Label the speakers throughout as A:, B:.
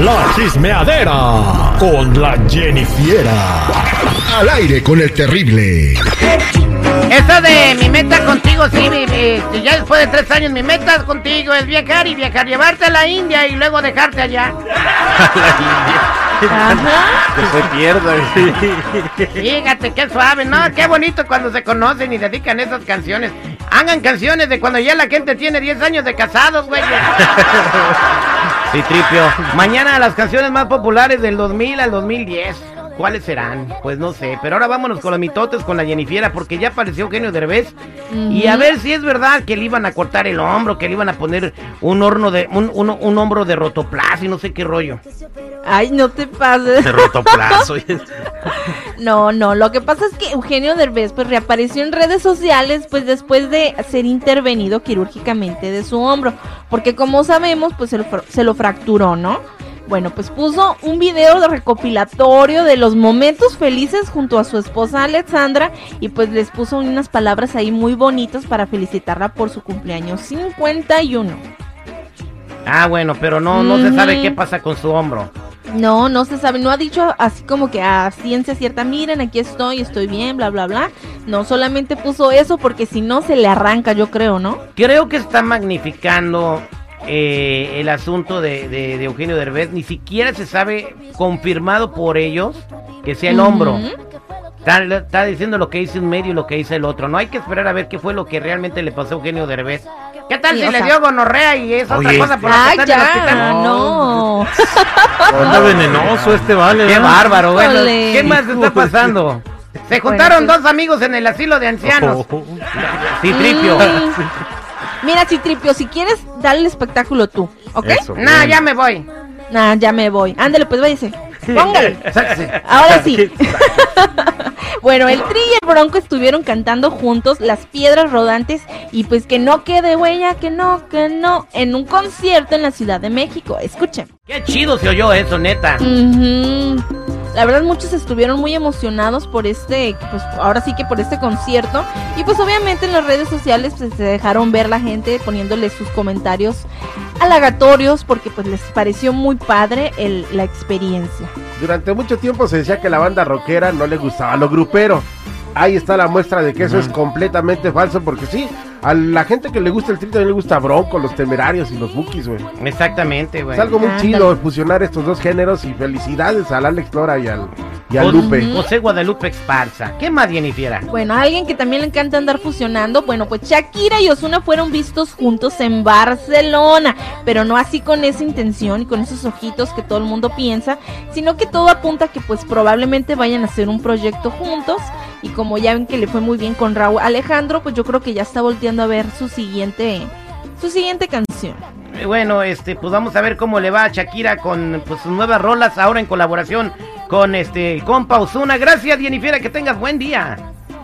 A: La chismeadera con la Jennifiera. Al aire con el terrible.
B: Eso de mi meta contigo, sí, mi- mi- ya después de tres años, mi meta contigo es viajar y viajar, llevarte a la India y luego dejarte allá.
C: Que se pierda.
B: Fíjate, qué suave, ¿no? Qué bonito cuando se conocen y dedican esas canciones. Hagan canciones de cuando ya la gente tiene 10 años de casados, güey.
C: Sí, tripio.
B: Mañana las canciones más populares del 2000 al 2010. ¿Cuáles serán? Pues no sé. Pero ahora vámonos con los mitotes, con la Jennifiera, porque ya apareció Eugenio Derbez. Y a ver si es verdad que le iban a cortar el hombro, que le iban a poner un horno de. un, un, un hombro de rotoplas y no sé qué rollo.
D: Ay, no te pases.
C: De rotoplazo.
D: No, no, lo que pasa es que Eugenio Derbez pues reapareció en redes sociales pues después de ser intervenido quirúrgicamente de su hombro, porque como sabemos pues se lo, se lo fracturó, ¿no? Bueno, pues puso un video de recopilatorio de los momentos felices junto a su esposa Alexandra y pues les puso unas palabras ahí muy bonitas para felicitarla por su cumpleaños 51.
B: Ah, bueno, pero no, no se sabe qué pasa con su hombro.
D: No, no se sabe, no ha dicho así como que a ciencia cierta, miren, aquí estoy, estoy bien, bla, bla, bla. No, solamente puso eso porque si no se le arranca, yo creo, ¿no?
B: Creo que está magnificando eh, el asunto de, de- de Eugenio Derbez. Ni siquiera se sabe confirmado por ellos que sea el hombro. Está, está diciendo lo que dice un medio y lo que dice el otro. No hay que esperar a ver qué fue lo que realmente le pasó a Eugenio Derbez. ¿Qué tal
D: Sí,
B: si le
D: sea-
B: dio gonorrea y es otra cosa por la que
D: Ay,
B: está en el
D: ya,
B: hospital?
D: no.
C: Anda venenoso este vale.
B: Qué bárbaro, bueno. ¿Qué más está pasando? Se juntaron dos amigos en el asilo de ancianos.
C: Oh,
B: Sí, tripio.
D: Mm. Mira, Citripio, si quieres, dale el espectáculo tú, ¿ok?
C: Eso,
B: Nah,
C: bien.
B: ya me voy.
D: Nah, ya me voy. Ándale, pues váyase. Póngale. Ahora sí. bueno, el Tri y el Bronco estuvieron cantando juntos las piedras rodantes y pues que no quede huella, que no, que no, en un concierto en la Ciudad de México. Escuchen.
B: Qué chido se oyó eso, neta.
D: La verdad muchos estuvieron muy emocionados por este, pues ahora sí que por este concierto y pues obviamente en las redes sociales pues, se dejaron ver la gente poniéndole sus comentarios halagatorios porque pues les pareció muy padre el- la experiencia.
E: Durante mucho tiempo se decía que la banda rockera no le gustaba lo grupero. Ahí está la muestra de que eso es completamente falso, porque sí, a la gente que le gusta el tri también le gusta Bronco, los temerarios y los bookies, güey.
B: Exactamente, güey.
E: Es algo muy
D: Ándale.
E: chido fusionar estos dos géneros y felicidades al Alex Lora y al, y al Lupe.
B: José Guadalupe Esparza. ¿Qué más, Jennifiera?
D: Bueno, a alguien que también le encanta andar fusionando, bueno, pues Shakira y Osuna fueron vistos juntos en Barcelona, pero no así con esa intención y con esos ojitos que todo el mundo piensa, sino que todo apunta a que pues probablemente vayan a hacer un proyecto juntos y como ya ven que le fue muy bien con Raúl Alejandro, pues yo creo que ya está volteando a ver su siguiente su siguiente canción.
B: Eh, Bueno, este, pues vamos a ver cómo le va a Shakira con pues, sus nuevas rolas ahora en colaboración con este el compa Osuna. Gracias, Jennifiera, que tengas buen día.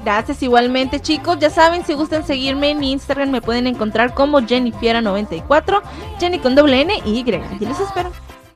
D: Gracias igualmente chicos, ya saben, si gustan seguirme en Instagram me pueden encontrar como Jennifiera94, Jenny con doble N y Y. Y les espero.